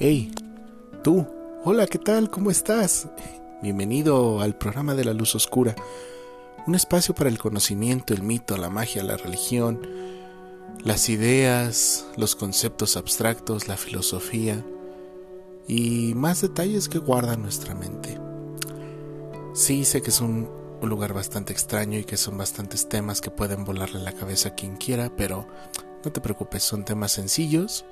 Hey, tú, hola, ¿qué tal? ¿Cómo estás? Bienvenido al programa de la luz oscura, un espacio para el conocimiento, el mito, la magia, la religión, las ideas, los conceptos abstractos, la filosofía y más detalles que guarda nuestra mente. Sí, sé que es un, lugar bastante extraño y que son bastantes temas que pueden volarle la cabeza a quien quiera, pero no te preocupes, son temas sencillos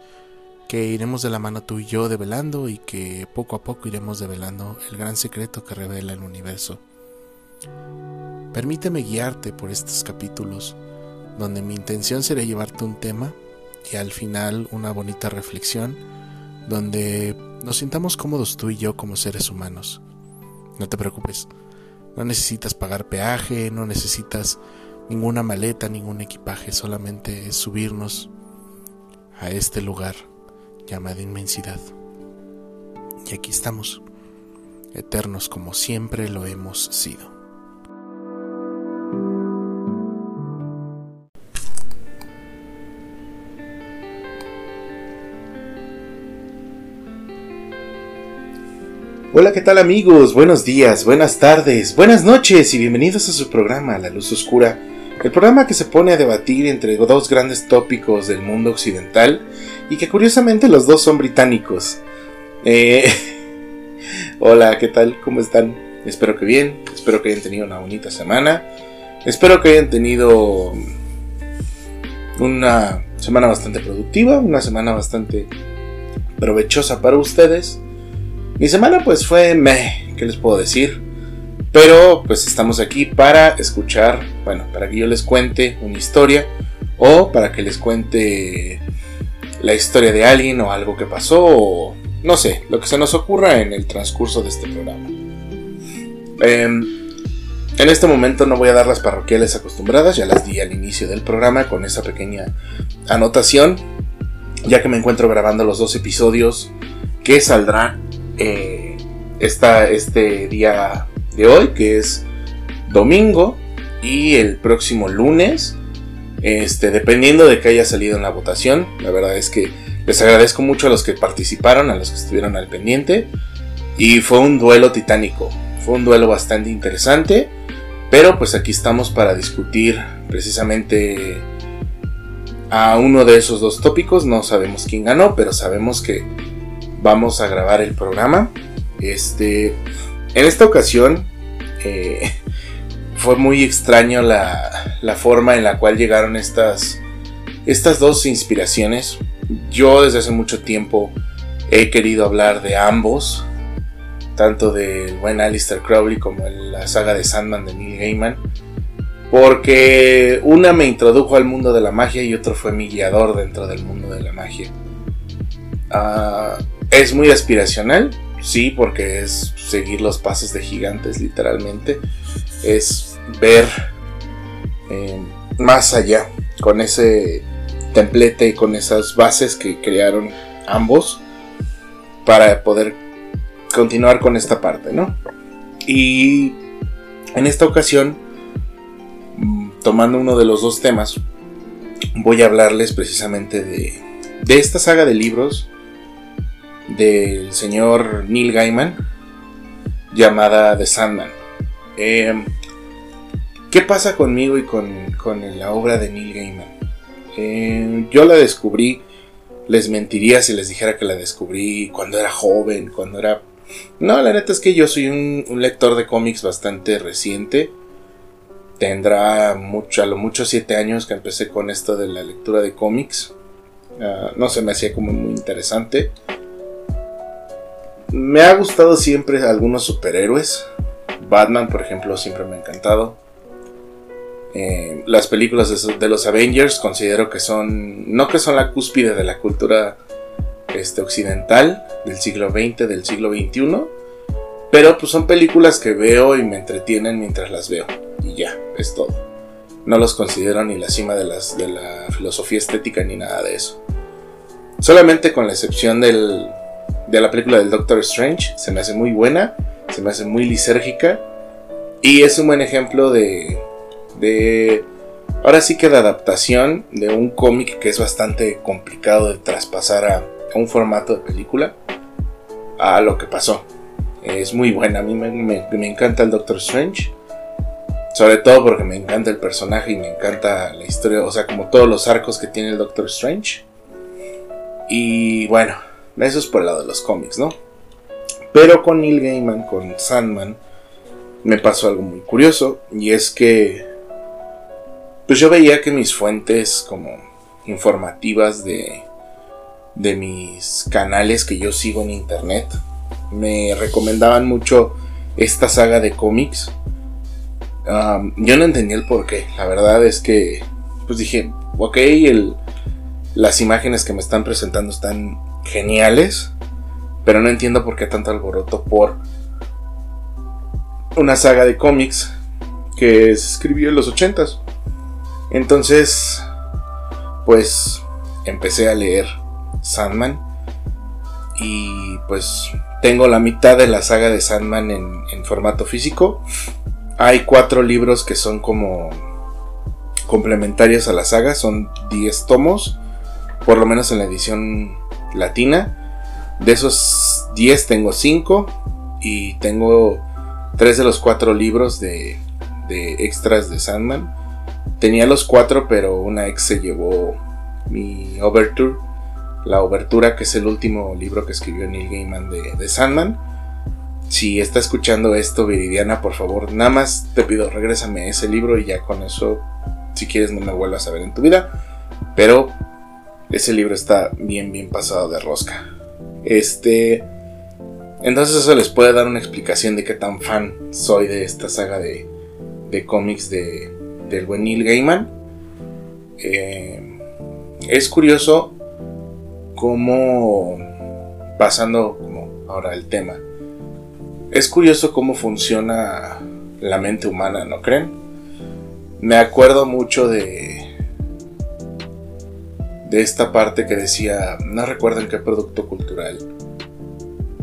que iremos de la mano tú y yo develando y que poco a poco iremos develando el gran secreto que revela el universo. Permíteme guiarte por estos capítulos, donde mi intención será llevarte un tema y al final una bonita reflexión, donde nos sintamos cómodos tú y yo como seres humanos. No te preocupes, no necesitas pagar peaje, no necesitas ninguna maleta, ningún equipaje, solamente es subirnos a este lugar llamada inmensidad. Y aquí estamos, eternos como siempre lo hemos sido. Hola, ¿qué tal amigos? Buenos días, buenas tardes, buenas noches y bienvenidos a su programa La Luz Oscura, el programa que se pone a debatir entre dos grandes tópicos del mundo occidental y que curiosamente los dos son británicos. Eh, hola, ¿qué tal? ¿Cómo están? Espero que bien, espero que hayan tenido una bonita semana, espero que hayan tenido una semana bastante productiva, una semana bastante provechosa para ustedes. Mi semana pues fue meh, ¿qué les puedo decir? Pero pues estamos aquí para escuchar, bueno, para que yo les cuente una historia o para que les cuente la historia de alguien o algo que pasó o no sé, lo que se nos ocurra en el transcurso de este programa. Em, en este momento no voy a dar las parroquiales acostumbradas, ya las di al inicio del programa con esa pequeña anotación, ya que me encuentro grabando los dos episodios que saldrán eh, este día de hoy, que es domingo, y el próximo lunes, este, dependiendo de que haya salido en la votación, la verdad es que les agradezco mucho a los que participaron, a los que estuvieron al pendiente. Y fue un duelo titánico, fue un duelo bastante interesante. Pero pues aquí estamos para discutir precisamente a uno de esos dos tópicos. No sabemos quién ganó, pero sabemos que vamos a grabar el programa. Este, en esta ocasión eh, fue muy extraño la, la, forma en la cual llegaron estas, estas dos inspiraciones. Yo desde hace mucho tiempo he querido hablar de ambos, tanto del buen Alistair Crowley como la saga de Sandman de Neil Gaiman, porque una me introdujo al mundo de la magia y otro fue mi guiador dentro del mundo de la magia. Uh, es muy aspiracional, sí, porque es seguir los pasos de gigantes literalmente es ver eh, más allá con ese templete y con esas bases que crearon ambos para poder continuar con esta parte, ¿no? Y en esta ocasión, mm, tomando uno de los dos temas, voy a hablarles precisamente de, de esta saga de libros del señor Neil Gaiman llamada The Sandman. Eh, ¿Qué pasa conmigo y con, la obra de Neil Gaiman? Eh, yo la descubrí, les mentiría si les dijera que la descubrí cuando era joven, cuando era... No, la neta es que yo soy un, lector de cómics bastante reciente. Tendrá mucho, a lo mucho siete años que empecé con esto de la lectura de cómics. Ah, no se me hacía como muy interesante. Me ha gustado siempre algunos superhéroes. Batman, por ejemplo, siempre me ha encantado. Eh, las películas de, los Avengers considero que son, no que son la cúspide de la cultura este, occidental del siglo XX, del siglo XXI, pero pues son películas que veo y me entretienen mientras las veo. Y ya, es todo. No los considero ni la cima de, las, de la filosofía estética ni nada de eso. Solamente con la excepción del, de la película del Doctor Strange, se me hace muy buena, se me hace muy lisérgica y es un buen ejemplo de, de ahora sí que de adaptación de un cómic que es bastante complicado de traspasar a, un formato de película. a lo que pasó. Es muy buena, a mí me, encanta el Doctor Strange. Sobre todo porque me encanta el personaje y me encanta la historia, o sea, como todos los arcos que tiene el Doctor Strange. Y bueno, eso es por el lado de los cómics, ¿no? Pero con Neil Gaiman, con Sandman, me pasó algo muy curioso. Y es que, pues yo veía que mis fuentes como informativas de, de mis canales que yo sigo en internet me recomendaban mucho esta saga de cómics. yo no entendía el por qué. La verdad es que, pues dije, ok, el, las imágenes que me están presentando están geniales, pero no entiendo por qué tanto alboroto por una saga de cómics que se escribió en los 80s. Entonces, pues empecé a leer Sandman y pues tengo la mitad de la saga de Sandman en, formato físico. Hay cuatro libros que son como complementarios a la saga, son 10 tomos, por lo menos en la edición latina. De esos 10 tengo 5 y tengo 3 de los 4 libros de, extras de Sandman. Tenía los 4 pero una ex se llevó mi Overture la obertura, que es el último libro que escribió Neil Gaiman de, Sandman. Si está escuchando esto, Viridiana, por favor, nada más te pido, regrésame ese libro y ya con eso, si quieres, no me vuelvas a ver en tu vida. Pero ese libro está bien, bien pasado de rosca. Este. Entonces, eso les puede dar una explicación de qué tan fan soy de esta saga de, de cómics de, del buen Neil Gaiman. Eh, es curioso cómo, pasando como ahora el tema, es curioso cómo funciona la mente humana, ¿no creen? Me acuerdo mucho de, de esta parte que decía, no recuerdo en qué producto cultural,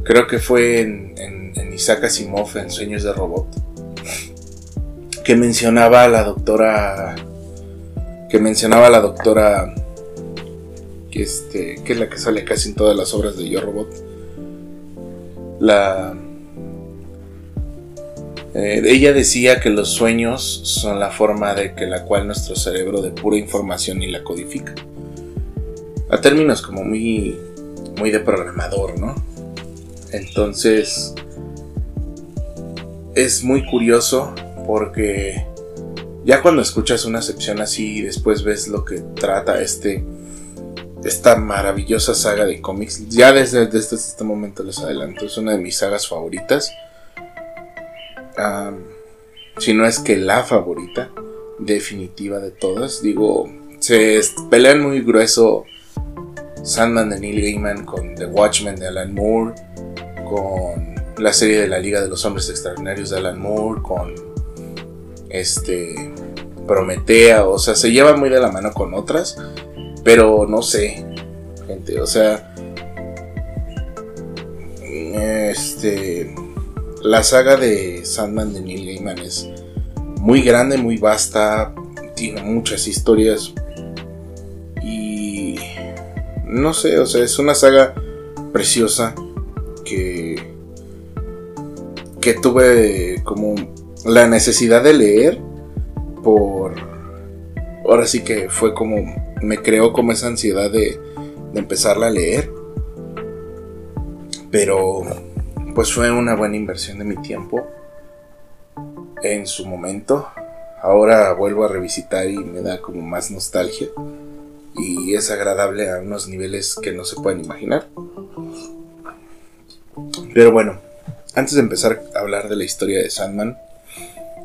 creo que fue en, en, en Isaac Asimov, en Sueños de Robot, que mencionaba a la doctora, que mencionaba a la doctora que, este, que es la que sale casi en todas las obras de Yo Robot. La, eh, ella decía que los sueños son la forma de que la cual nuestro cerebro depura información y la codifica. A términos como muy, muy de programador, ¿no? Entonces, es muy curioso porque ya cuando escuchas una sección así y después ves lo que trata este esta maravillosa saga de cómics. Ya desde, este momento les adelanto, es una de mis sagas favoritas. si no es que la favorita definitiva de todas. Digo, se pelean muy grueso Sandman de Neil Gaiman con The Watchmen de Alan Moore, con la serie de la Liga de los Hombres Extraordinarios de Alan Moore, con este Prometea, o sea, se lleva muy de la mano con otras. Pero no sé, gente, o sea, este, la saga de Sandman de Neil Gaiman es muy grande, muy vasta, tiene muchas historias no sé, o sea, es una saga preciosa que que tuve como la necesidad de leer por ahora sí que fue como me creó como esa ansiedad de, empezarla a leer. Pero pues fue una buena inversión de mi tiempo en su momento. Ahora vuelvo a revisitar y me da como más nostalgia. Y es agradable a unos niveles que no se pueden imaginar. Pero bueno, antes de empezar a hablar de la historia de Sandman,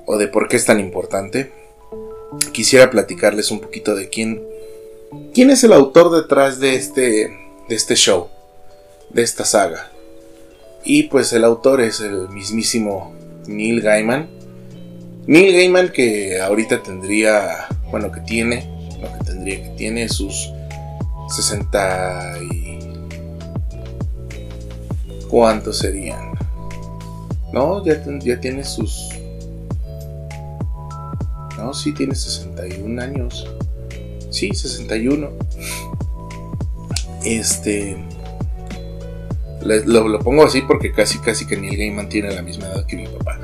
o de por qué es tan importante, quisiera platicarles un poquito de quién ¿Quién es el autor detrás de este, de este show? De esta saga. Y pues el autor es el mismísimo Neil Gaiman. Neil Gaiman que ahorita tendría, bueno, que tiene, lo que tendría que tiene sus 60 y... ¿Cuántos serían? No, ya, ya tiene sus... No, sí tiene 61 años. Sí, 61. Este. lo, pongo así porque casi casi que Neil Gaiman tiene la misma edad que mi papá.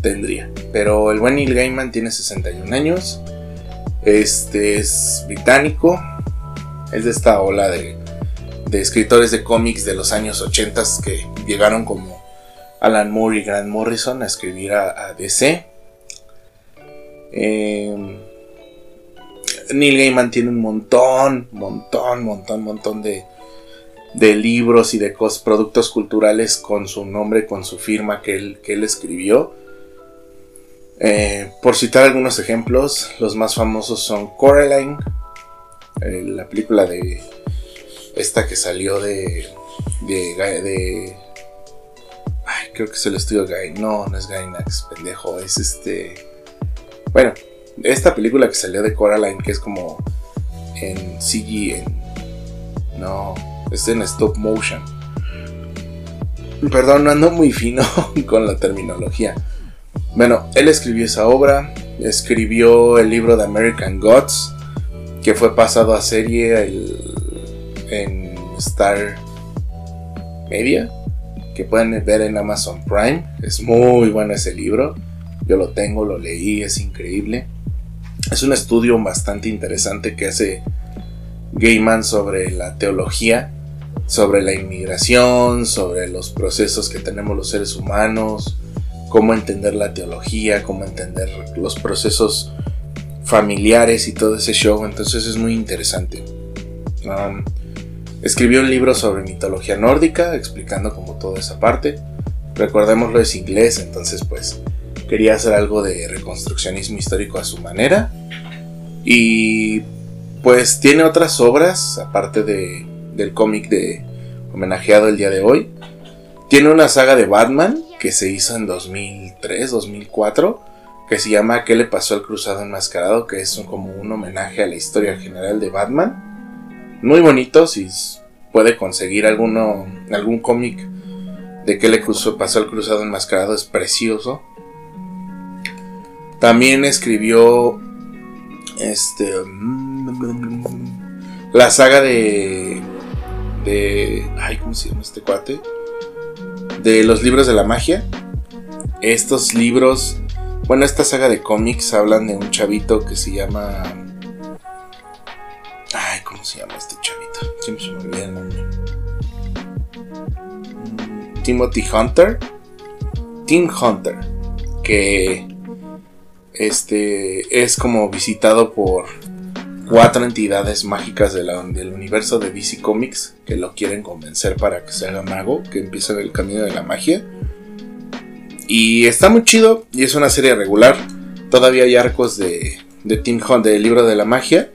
Tendría. Pero el buen Neil Gaiman tiene 61 años. Este es británico. Es de esta ola de, escritores de cómics de los años 80 que llegaron como Alan Moore y Grant Morrison a escribir a, DC. Em, Neil Gaiman tiene un montón, montón, montón, montón de, de libros y de productos culturales con su nombre, con su firma que él, que él escribió. Eh, por citar algunos ejemplos, los más famosos son Coraline, eh, la película de esta que salió de, de, de ay, creo que es el estudio Guy, no, no es Gainax, pendejo, es este, bueno, esta película que salió de Coraline que es como en CG, en, no, es en stop motion. Perdón, no ando muy fino con la terminología. Bueno, él escribió esa obra, escribió el libro de American Gods, que fue pasado a serie en Star Media, que pueden ver en Amazon Prime. Es muy bueno ese libro. Yo lo tengo, lo leí, es increíble. Es un estudio bastante interesante que hace Gaiman sobre la teología sobre la inmigración, sobre los procesos que tenemos los seres humanos, cómo entender la teología, cómo entender los procesos familiares y todo ese show. Entonces es muy interesante. Um, escribió un libro sobre mitología nórdica, explicando como toda esa parte. Recordémoslo es inglés, entonces pues quería hacer algo de reconstruccionismo histórico a su manera. Y pues tiene otras obras, aparte de del cómic de homenajeado el día de hoy. Tiene una saga de Batman que se hizo en 2003, 2004, que se llama ¿Qué le pasó al cruzado enmascarado? que es como un homenaje a la historia general de Batman. Muy bonito, si puede conseguir alguno, algún cómic de qué le pasó al cruzado enmascarado, es precioso. También escribió este la saga de de. Ay, ¿cómo se llama este cuate? De los libros de la magia. Estos libros. Bueno, esta saga de cómics hablan de un chavito que se llama. Ay, ¿cómo se llama este chavito? Siempre se me olvida el nombre. Mm, Timothy Hunter. Tim Hunter. Que. Este. Es como visitado por cuatro entidades mágicas del universo de DC Comics que lo quieren convencer para que se haga mago, que empiece el camino de la magia. Y está muy chido y es una serie regular. Todavía hay arcos de, de Tim Hunt del libro de la magia,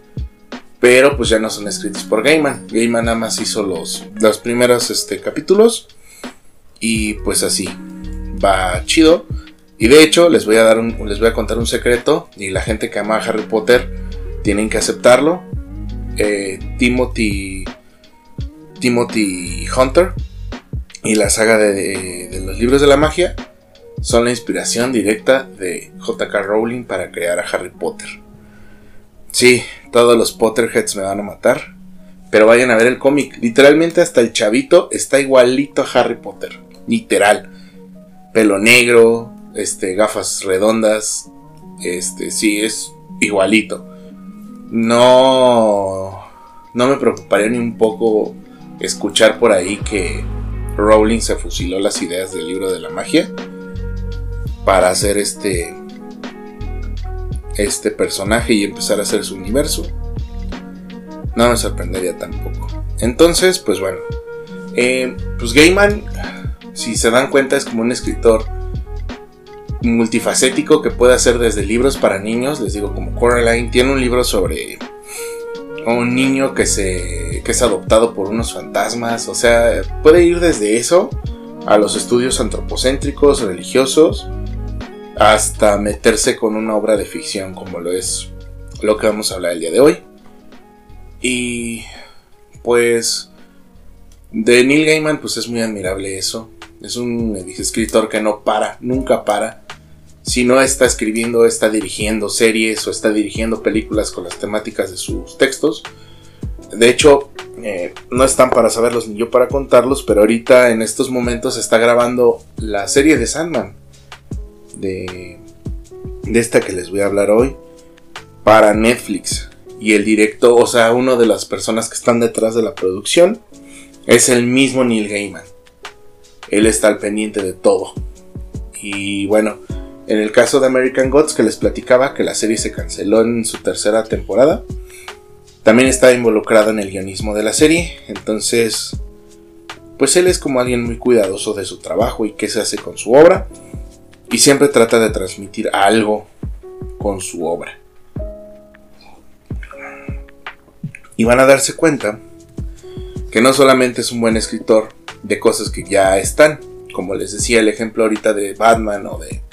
pero pues ya no son escritos por Gaiman. Gaiman nada más hizo los, los primeros este, capítulos y pues así va chido. Y de hecho les voy a dar un, les voy a contar un secreto y la gente que ama a Harry Potter tienen que aceptarlo. Eh, Timothy, Timothy Hunter y la saga de, los libros de la magia son la inspiración directa de JK Rowling para crear a Harry Potter. Sí, todos los Potterheads me van a matar, pero vayan a ver el cómic. Literalmente hasta el chavito está igualito a Harry Potter. Literal. Pelo negro, este, gafas redondas. Este, sí, es igualito no, no me preocuparía ni un poco escuchar por ahí que Rowling se fusiló las ideas del libro de la magia para hacer este este personaje y empezar a hacer su universo. No me sorprendería tampoco. Entonces, pues bueno, eh, pues Gaiman, si se dan cuenta, es como un escritor multifacético que puede hacer desde libros para niños, les digo como Coraline, tiene un libro sobre un niño que, se, que es adoptado por unos fantasmas, o sea, puede ir desde eso a los estudios antropocéntricos, religiosos, hasta meterse con una obra de ficción como lo es lo que vamos a hablar el día de hoy. Y pues de Neil Gaiman pues es muy admirable eso. Es un escritor que no para, nunca para si no está escribiendo, está dirigiendo series o está dirigiendo películas con las temáticas de sus textos. De hecho, Eh, no están para saberlos ni yo para contarlos, pero ahorita en estos momentos está grabando la serie de Sandman. De, de esta que les voy a hablar hoy. Para Netflix. Y el director, o sea, una de las personas que están detrás de la producción es el mismo Neil Gaiman. Él está al pendiente de todo. Y bueno, en el caso de American Gods que les platicaba que la serie se canceló en su tercera temporada, también está involucrado en el guionismo de la serie, entonces pues él es como alguien muy cuidadoso de su trabajo y qué se hace con su obra y siempre trata de transmitir algo con su obra. Y van a darse cuenta que no solamente es un buen escritor de cosas que ya están, como les decía el ejemplo ahorita de Batman o de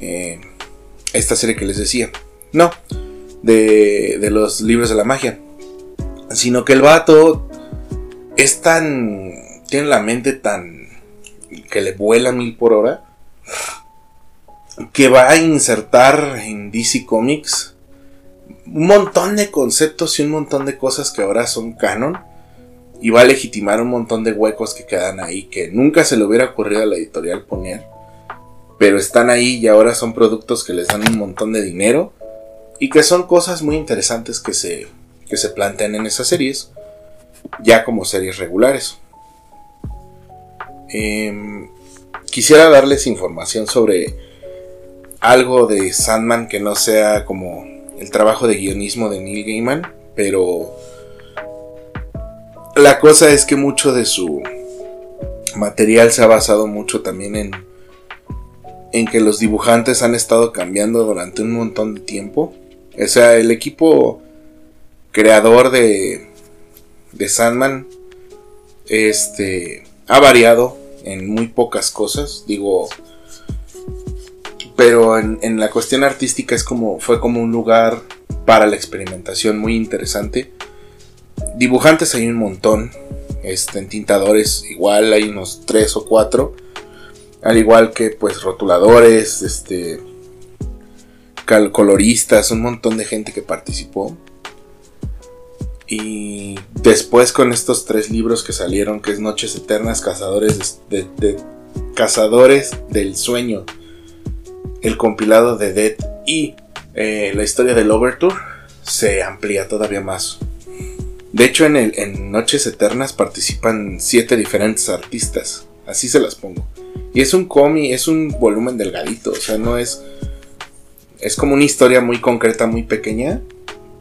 eh, esta serie que les decía. No, de, de los libros de la magia. Sino que el vato es tan... Tiene la mente tan... que le vuela mil por hora. Que va a insertar en DC Comics un montón de conceptos y un montón de cosas que ahora son canon. Y va a legitimar un montón de huecos que quedan ahí que nunca se le hubiera ocurrido a la editorial poner pero están ahí y ahora son productos que les dan un montón de dinero y que son cosas muy interesantes que se, que se plantean en esas series, ya como series regulares. Em, quisiera darles información sobre algo de Sandman que no sea como el trabajo de guionismo de Neil Gaiman, pero la cosa es que mucho de su material se ha basado mucho también en en que los dibujantes han estado cambiando durante un montón de tiempo. O sea, el equipo creador de, de Sandman este, ha variado en muy pocas cosas. Digo, pero en, en, la cuestión artística es como, fue como un lugar para la experimentación muy interesante. Dibujantes hay un montón. Este, en tintadores igual hay unos 3 o 4 al igual que pues rotuladores, este coloristas, un montón de gente que participó. Y después con estos tres libros que salieron, que es Noches Eternas, Cazadores de, Cazadores del Sueño, el compilado de Dead y eh, la historia del Overture, se amplía todavía más. De hecho, en, el, en Noches Eternas participan siete diferentes artistas, así se las pongo. Y es un cómic, es un volumen delgadito, o sea, no es... Es como una historia muy concreta, muy pequeña,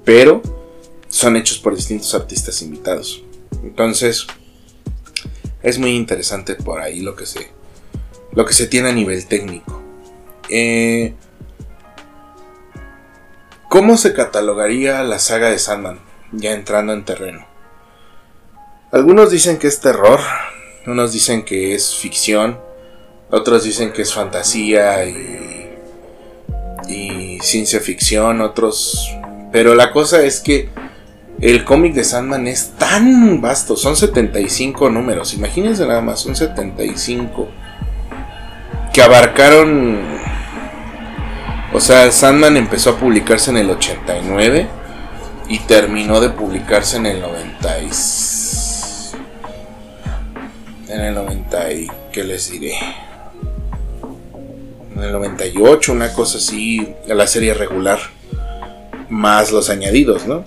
pero son hechos por distintos artistas invitados. Entonces, es muy interesante por ahí lo que se, lo que se tiene a nivel técnico. Eh, ¿Cómo se catalogaría la saga de Sandman? Ya entrando en terreno. Algunos dicen que es terror, unos dicen que es ficción, otros dicen que es fantasía y, y ciencia ficción, otros... Pero la cosa es que el cómic de Sandman es tan vasto, son 75 números, imagínense nada más, son 75 que abarcaron... O sea, Sandman empezó a publicarse en el 89 y terminó de publicarse en el 90 en el 90 y qué les diré en el 98, una cosa así, la serie regular, más los añadidos, ¿no?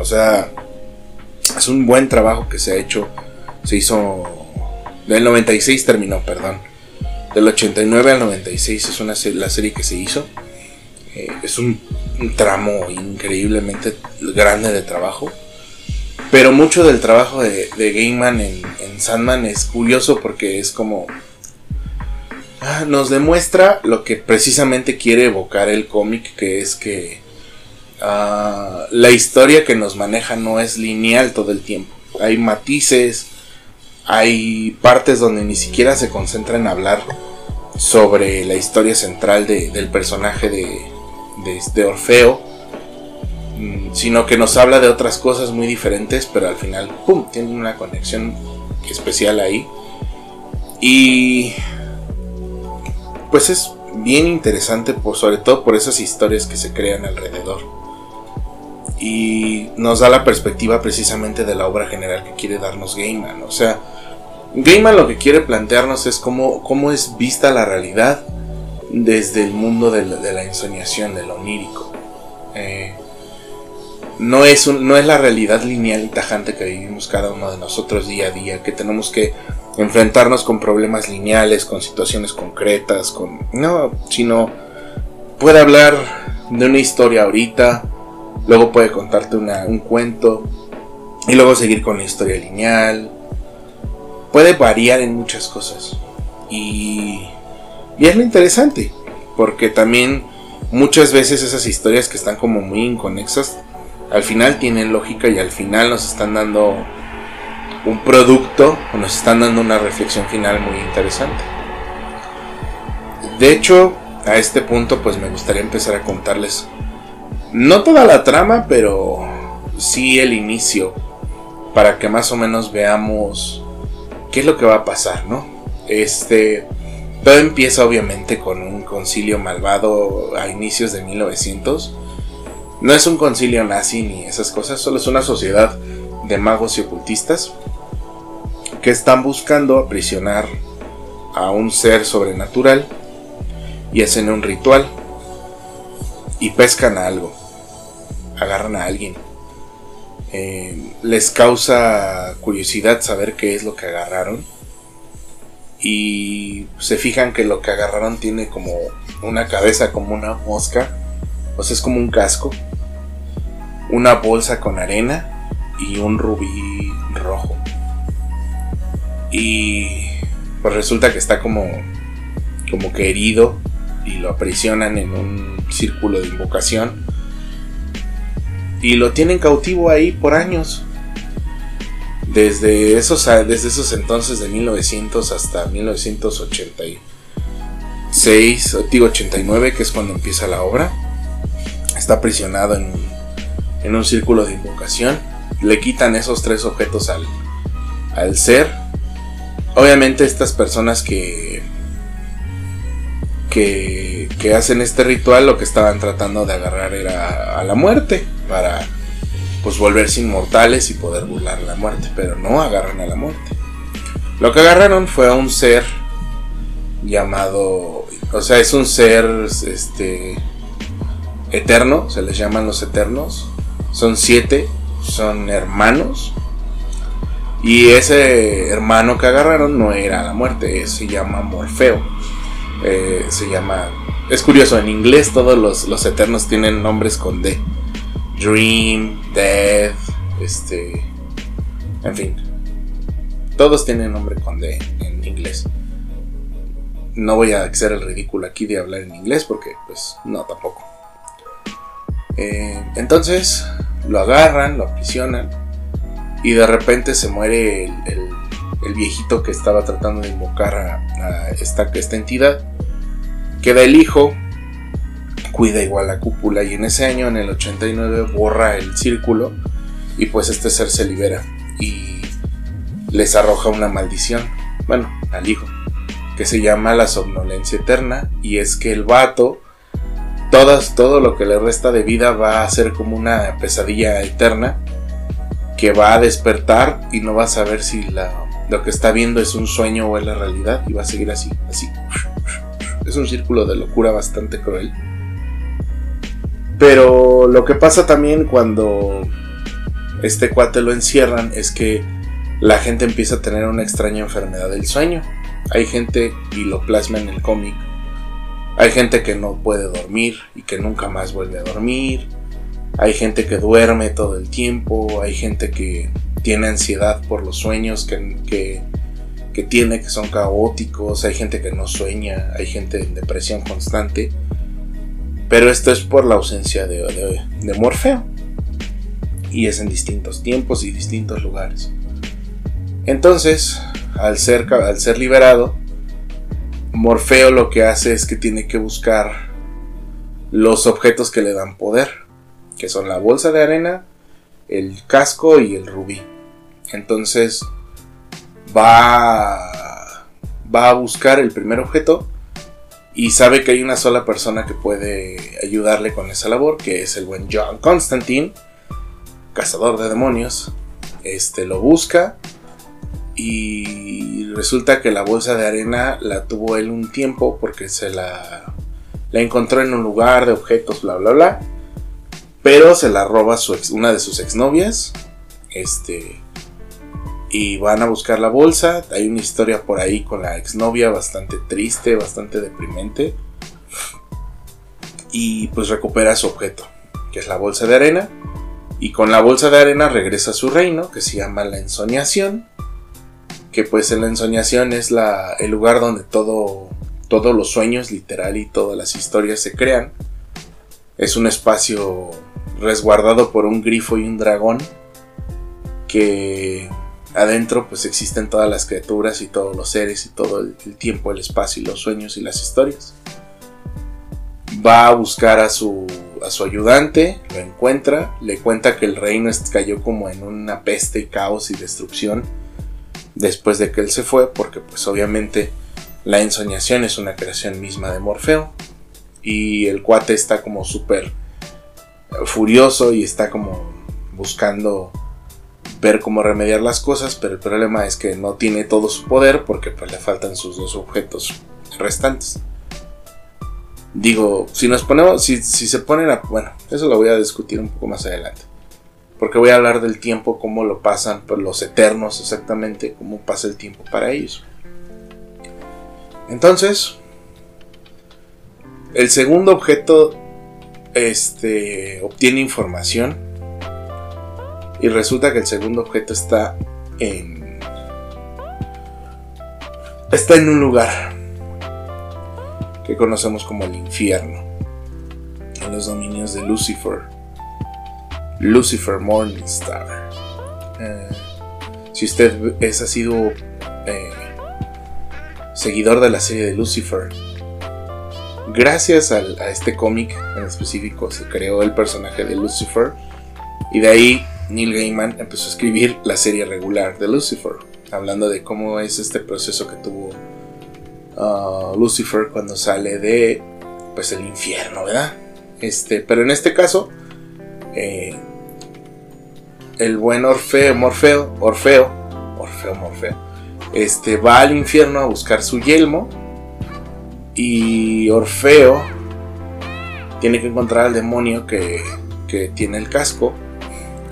O sea, es un buen trabajo que se ha hecho, se hizo, del 96 terminó, perdón, del 89 al 96 es una la serie que se hizo, eh, es un, tramo increíblemente grande de trabajo. Pero mucho del trabajo de, de Gaiman en, en Sandman es curioso porque es como Ah, nos demuestra lo que precisamente quiere evocar el cómic, que es que ah, la historia que nos maneja no es lineal todo el tiempo. Hay matices, hay partes donde ni siquiera se concentra en hablar sobre la historia central del personaje de, de Orfeo, mm, sino que nos habla de otras cosas muy diferentes, pero al final, ¡pum!, tiene una conexión especial ahí. Y pues es bien interesante, por, sobre todo por esas historias que se crean alrededor. y nos da la perspectiva precisamente de la obra general que quiere darnos Gaiman. O sea, Gaiman lo que quiere plantearnos es cómo, cómo es vista la realidad desde el mundo de la, de la ensoñación, de lo onírico. Eh, no, es no es la realidad lineal y tajante que vivimos cada uno de nosotros día a día, que tenemos que enfrentarnos con problemas lineales, con situaciones concretas, con... No, sino puede hablar de una historia ahorita, luego puede contarte un cuento y luego seguir con la historia lineal. Puede variar en muchas cosas. Y, y es lo interesante, porque también muchas veces esas historias que están como muy inconexas, al final tienen lógica y al final nos están dando un producto o nos están dando una reflexión final muy interesante. De hecho, a este punto pues me gustaría empezar a contarles no toda la trama, pero sí el inicio para que más o menos veamos qué es lo que va a pasar, ¿no? Este todo empieza obviamente con un concilio malvado a inicios de 1900. No es un concilio nazi ni esas cosas, solo es una sociedad de magos y ocultistas que están buscando aprisionar a un ser sobrenatural y hacen un ritual y pescan a algo, agarran a alguien. Eh, les causa curiosidad saber qué es lo que agarraron y se fijan que lo que agarraron tiene como una cabeza como una mosca, o sea, es como un casco, una bolsa con arena y un rubí rojo. Y pues resulta que está como, como que herido y lo aprisionan en un círculo de invocación. Y lo tienen cautivo ahí por años. Desde esos, desde esos entonces de 1900 hasta 1986, digo 89, que es cuando empieza la obra. Está aprisionado en, en un círculo de invocación. Le quitan esos tres objetos al, al ser obviamente estas personas que, que, que hacen este ritual lo que estaban tratando de agarrar era a la muerte para pues volverse inmortales y poder burlar la muerte, pero no agarran a la muerte. Lo que agarraron fue a un ser llamado, o sea, es un ser este eterno, se les llaman los eternos. Son siete, son hermanos y ese hermano que agarraron no era la muerte, se llama Morfeo. Eh, se llama. Es curioso, en inglés todos los, eternos tienen nombres con D. Dream, Death, este. En fin. Todos tienen nombre con D en inglés. No voy a hacer el ridículo aquí de hablar en inglés porque, pues, no tampoco. Eh, entonces, lo agarran, lo aprisionan y de repente se muere el, viejito que estaba tratando de invocar a, esta, esta entidad. Queda el hijo, cuida igual la cúpula y en ese año, en el 89, borra el círculo y pues este ser se libera y les arroja una maldición, bueno, al hijo, que se llama la somnolencia eterna y es que el vato, todas, todo lo que le resta de vida va a ser como una pesadilla eterna que va a despertar y no va a saber si lo que está viendo es un sueño o es la realidad y va a seguir así, así. Es un círculo de locura bastante cruel. Pero lo que pasa también cuando este cuate lo encierran es que la gente empieza a tener una extraña enfermedad del sueño. Hay gente, y lo plasma en el cómic, hay gente que no puede dormir y que nunca más vuelve a dormir hay gente que duerme todo el tiempo, hay gente que tiene ansiedad por los sueños que, que, tiene, que son caóticos, hay gente que no sueña, hay gente en depresión constante. Pero esto es por la ausencia de, de, Morfeo. Y es en distintos tiempos y distintos lugares. Entonces, al ser, al ser liberado, Morfeo lo que hace es que tiene que buscar los objetos que le dan poder que son la bolsa de arena, el casco y el rubí. Entonces va, va a buscar el primer objeto y sabe que hay una sola persona que puede ayudarle con esa labor, que es el buen John Constantine, cazador de demonios, este lo busca y resulta que la bolsa de arena la tuvo él un tiempo porque se la, la encontró en un lugar de objetos, bla, bla, bla. Pero se la roba su una de sus exnovias. Este. Y van a buscar la bolsa. Hay una historia por ahí con la exnovia bastante triste, bastante deprimente. Y pues recupera su objeto, que es la bolsa de arena. Y con la bolsa de arena regresa a su reino, que se llama la ensoñación que pues en la ensoñación es la, el lugar donde todo, todos los sueños literal y todas las historias se crean. Es un espacio resguardado por un grifo y un dragón que adentro pues existen todas las criaturas y todos los seres y todo el, tiempo, el espacio y los sueños y las historias. Va a buscar a su, a su ayudante, lo encuentra, le cuenta que el reino cayó como en una peste, caos y destrucción después de que él se fue, porque pues obviamente la ensoñación es una creación misma de Morfeo y el cuate está como súper furioso y está como buscando ver cómo remediar las cosas, pero el problema es que no tiene todo su poder porque pues le faltan sus dos objetos restantes. Digo, si nos ponemos, si, si se ponen a... Bueno, eso lo voy a discutir un poco más adelante porque voy a hablar del tiempo, cómo lo pasan por los eternos exactamente, cómo pasa el tiempo para ellos. Entonces, el segundo objeto este, obtiene información y resulta que el segundo objeto está en está en un lugar que conocemos como el infierno, en los dominios de Lucifer Lucifer Morningstar. Eh, si usted es, ha sido eh, seguidor de la serie de Lucifer, gracias a este cómic en específico se creó el personaje de Lucifer y de ahí Neil Gaiman empezó a escribir la serie regular de Lucifer, hablando de cómo es este proceso que tuvo uh, Lucifer cuando sale de pues el infierno, ¿verdad? Este, pero en este caso eh, el buen Orfeo, Morfeo, Orfeo, Orfeo, Morfeo, este, va al infierno a buscar su yelmo y Orfeo tiene que encontrar al demonio que, que tiene el casco.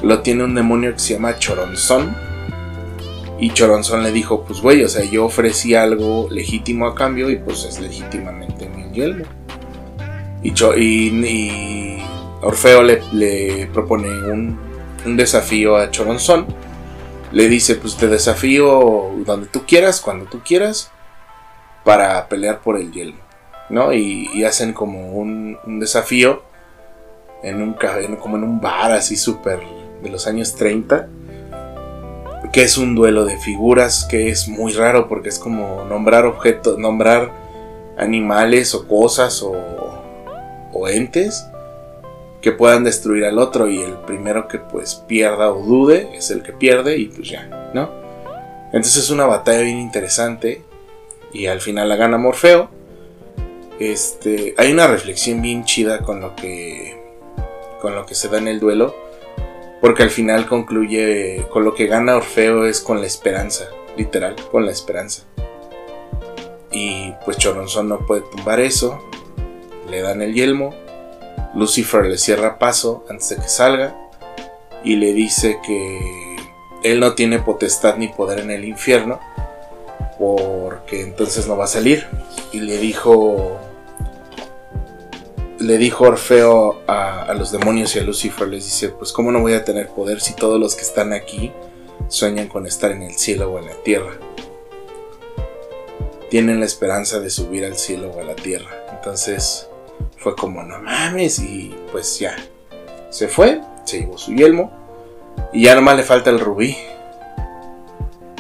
Lo tiene un demonio que se llama Choronzón. Y Choronzón le dijo, pues güey, o sea, yo ofrecí algo legítimo a cambio y pues es legítimamente mi yelmo. Y, y, Orfeo le, le propone un, un desafío a Choronzón. Le dice, pues te desafío donde tú quieras, cuando tú quieras, para pelear por el hielo. ¿no? Y, hacen como un, desafío en un, como en un bar así súper de los años 30. Que es un duelo de figuras que es muy raro porque es como nombrar objetos, nombrar animales o cosas o, o entes que puedan destruir al otro y el primero que pues pierda o dude es el que pierde y pues ya, ¿no? Entonces es una batalla bien interesante y al final la gana Morfeo. Este, hay una reflexión bien chida con lo que con lo que se da en el duelo, porque al final concluye con lo que gana Orfeo es con la esperanza, literal, con la esperanza. Y pues Choronzón no puede tumbar eso, le dan el yelmo Lucifer le cierra paso antes de que salga y le dice que él no tiene potestad ni poder en el infierno porque entonces no va a salir y le dijo le dijo Orfeo a, a, los demonios y a Lucifer les dice pues cómo no voy a tener poder si todos los que están aquí sueñan con estar en el cielo o en la tierra tienen la esperanza de subir al cielo o a la tierra entonces fue como, no mames, y pues ya. Se fue, se llevó su yelmo, y ya nomás le falta el rubí.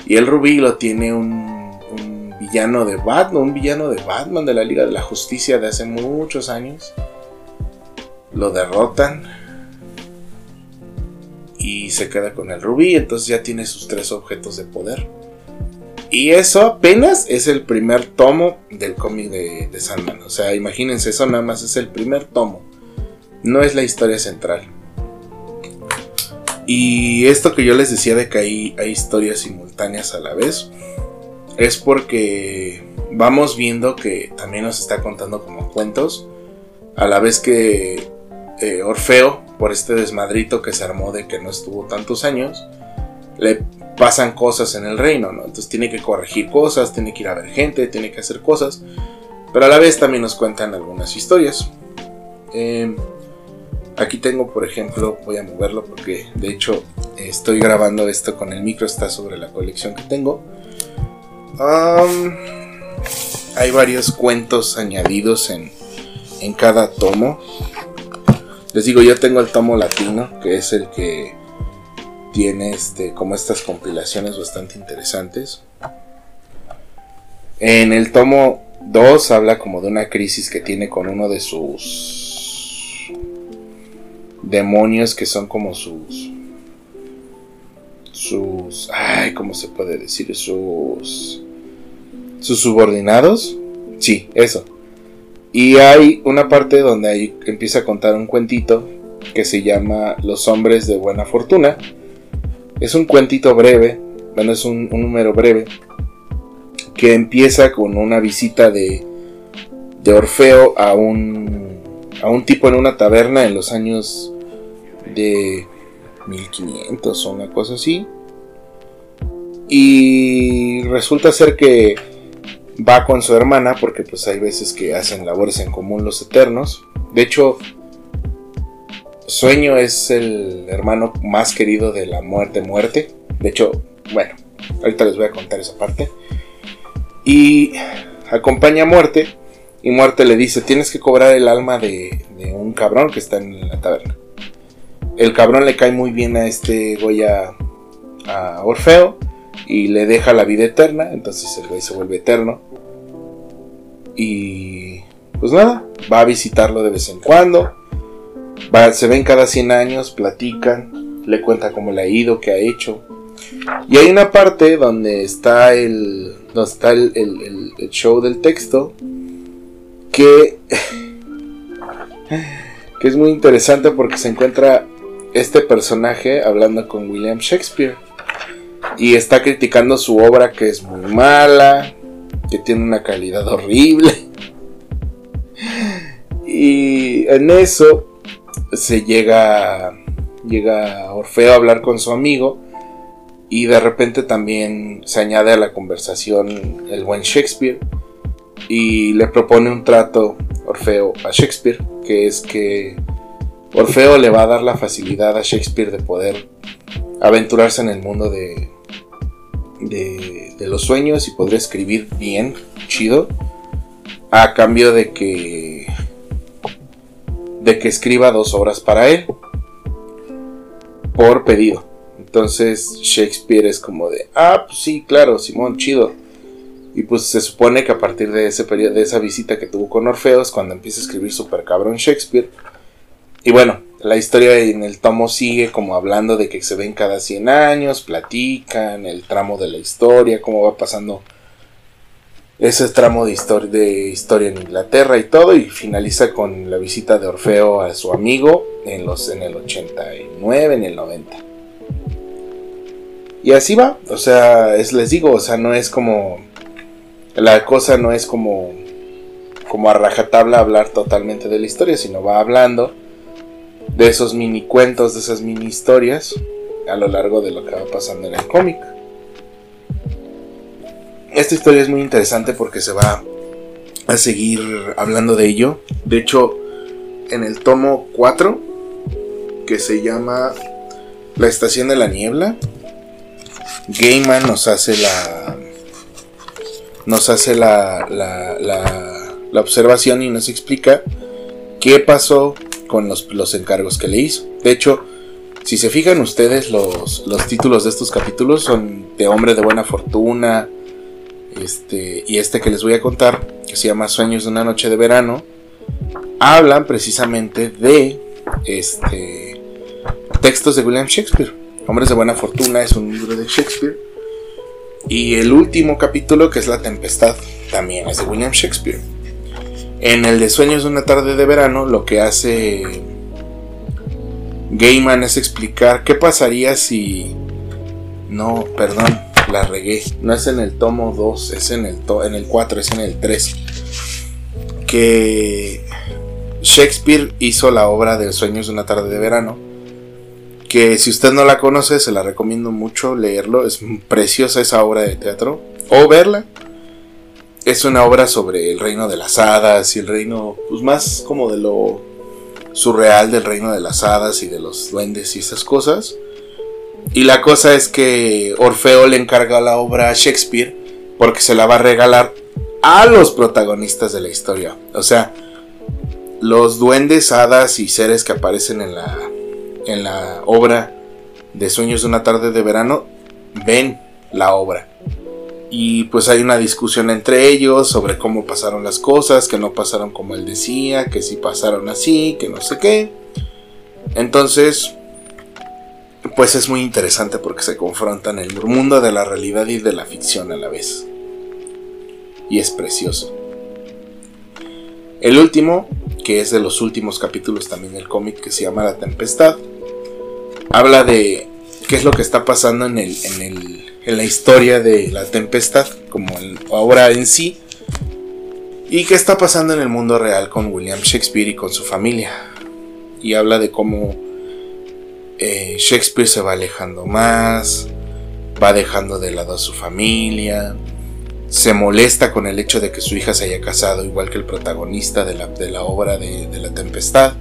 Y el rubí lo tiene un, villano de Batman, un villano de Batman de la Liga de la Justicia de hace muchos años. Lo derrotan. Y se queda con el rubí, entonces ya tiene sus tres objetos de poder. Y eso apenas es el primer tomo del cómic de, Sandman. O sea, imagínense, eso nada más es el primer tomo. No es la historia central. Y esto que yo les decía de que hay, hay historias simultáneas a la vez, es porque vamos viendo que también nos está contando como cuentos, a la vez que eh, Orfeo, por este desmadrito que se armó de que no estuvo tantos años, le pasan cosas en el reino, ¿no? Entonces tiene que corregir cosas, tiene que ir a ver gente, tiene que hacer cosas, pero a la vez también nos cuentan algunas historias. Em, aquí tengo, por ejemplo, voy a moverlo porque de hecho estoy grabando esto con el micro, está sobre la colección que tengo. Hay varios cuentos añadidos en, en cada tomo. Les digo, yo tengo el tomo latino, que es el que tiene este, como estas compilaciones bastante interesantes. En el tomo 2 habla como de una crisis que tiene con uno de sus demonios que son como sus sus ay, ¿cómo se puede decir? sus sus subordinados. Sí, eso. Y hay una parte donde ahí empieza a contar un cuentito que se llama Los hombres de buena fortuna es un cuentito breve, bueno, es un, número breve, que empieza con una visita de, de Orfeo a un, a un tipo en una taberna en los años de 1500 o una cosa así. Y resulta ser que va con su hermana porque pues hay veces que hacen labores en común los eternos. De hecho, Sueño es el hermano más querido de la muerte muerte. De hecho, bueno, ahorita les voy a contar esa parte. Y acompaña a Muerte. Y Muerte le dice, tienes que cobrar el alma de, un cabrón que está en la taberna. El cabrón le cae muy bien a este Goya, a Orfeo. Y le deja la vida eterna. Entonces el güey se vuelve eterno. Y pues nada, va a visitarlo de vez en cuando se ven cada 100 años, platican, le cuenta cómo le ha ido, qué ha hecho. Y hay una parte donde está el, donde está el, el show del texto que, que es muy interesante porque se encuentra este personaje hablando con William Shakespeare y está criticando su obra que es muy mala, que tiene una calidad horrible. Y en eso se llega, llega Orfeo a hablar con su amigo y de repente también se añade a la conversación el buen Shakespeare y le propone un trato Orfeo a Shakespeare, que es que Orfeo le va a dar la facilidad a Shakespeare de poder aventurarse en el mundo de, de, los sueños y poder escribir bien, chido, a cambio de que de que escriba dos obras para él por pedido. Entonces Shakespeare es como de, ah, pues sí, claro, Simón, chido. Y pues se supone que a partir de ese periodo, de esa visita que tuvo con Orfeo, es cuando empieza a escribir super cabrón Shakespeare. Y bueno, la historia en el tomo sigue como hablando de que se ven cada 100 años, platican el tramo de la historia, cómo va pasando ese tramo de, de historia en Inglaterra y todo, y finaliza con la visita de Orfeo a su amigo en, los, en el 89, en el 90. Y así va, o sea, es, les digo, o sea, no es como, la cosa no es como, como a rajatabla hablar totalmente de la historia, sino va hablando de esos mini cuentos, de esas mini historias a lo largo de lo que va pasando en el cómic. Esta historia es muy interesante porque se va a seguir hablando de ello. De hecho, en el tomo 4, que se llama La Estación de la Niebla, Gaiman nos hace la. Nos hace la, la, la, observación y nos explica qué pasó con los, los, encargos que le hizo. De hecho, si se fijan ustedes, los, los títulos de estos capítulos son de Hombre de Buena Fortuna, este, y este que les voy a contar, que se llama Sueños de una noche de verano, hablan precisamente de este, textos de William Shakespeare. Hombres de buena fortuna es un libro de Shakespeare. Y el último capítulo, que es La Tempestad, también es de William Shakespeare. En el de Sueños de una tarde de verano, lo que hace Gaiman es explicar qué pasaría si... No, perdón, la regué. No es en el tomo 2, es en el, en el 4, es en el 3. Que Shakespeare hizo la obra de Sueños de una tarde de verano. Que si usted no la conoce, se la recomiendo mucho leerlo. Es preciosa esa obra de teatro. O verla. Es una obra sobre el reino de las hadas y el reino, pues más como de lo surreal del reino de las hadas y de los duendes y esas cosas. Y la cosa es que Orfeo le encarga la obra a Shakespeare porque se la va a regalar a los protagonistas de la historia. O sea, los duendes, hadas y seres que aparecen en la, en la obra de Sueños de una tarde de verano ven la obra. Y pues hay una discusión entre ellos sobre cómo pasaron las cosas, que no pasaron como él decía, que sí pasaron así, que no sé qué. Entonces, pues es muy interesante porque se confrontan el mundo de la realidad y de la ficción a la vez. Y es precioso. El último, que es de los últimos capítulos también del cómic que se llama La Tempestad, habla de qué es lo que está pasando en el, en el en la historia de la tempestad, como ahora en sí, y qué está pasando en el mundo real con William Shakespeare y con su familia. Y habla de cómo eh, Shakespeare se va alejando más, va dejando de lado a su familia, se molesta con el hecho de que su hija se haya casado igual que el protagonista de la, de la obra de, La Tempestad.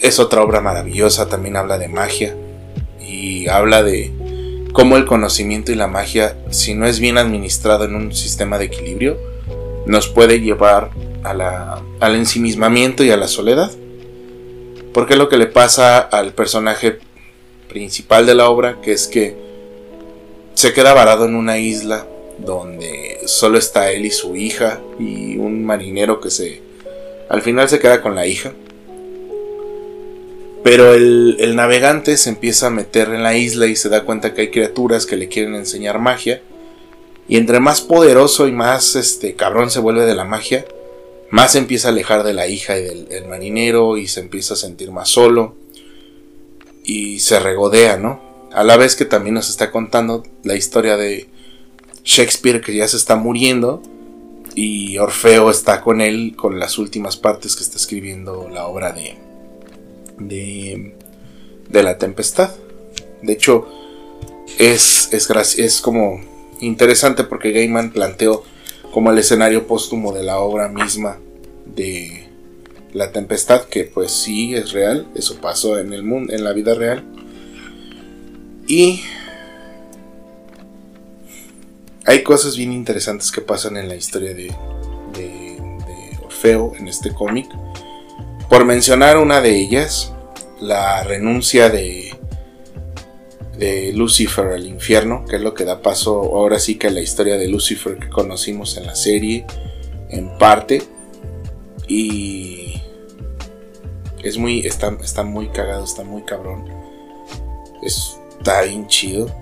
Es otra obra maravillosa, también habla de magia y habla de, cómo el conocimiento y la magia, si no es bien administrado en un sistema de equilibrio, nos puede llevar a la, al ensimismamiento y a la soledad. Porque lo que le pasa al personaje principal de la obra, que es que se queda varado en una isla donde solo está él y su hija y un marinero que se al final se queda con la hija pero el, navegante se empieza a meter en la isla y se da cuenta que hay criaturas que le quieren enseñar magia. Y entre más poderoso y más este cabrón se vuelve de la magia, más se empieza a alejar de la hija y del, marinero y se empieza a sentir más solo. Y se regodea, ¿no? A la vez que también nos está contando la historia de Shakespeare que ya se está muriendo y Orfeo está con él con las últimas partes que está escribiendo la obra de, de, de la tempestad. De hecho, es, es, es como interesante porque Gaiman planteó como el escenario póstumo de la obra misma de la tempestad, que pues sí es real, eso pasó en el mundo, en la vida real. Y hay cosas bien interesantes que pasan en la historia de, Orfeo en este cómic. Por mencionar una de ellas, la renuncia de, de Lucifer al infierno, que es lo que da paso ahora sí que a la historia de Lucifer que conocimos en la serie, en parte. Y es muy, está, está muy cagado, está muy cabrón. Está bien chido,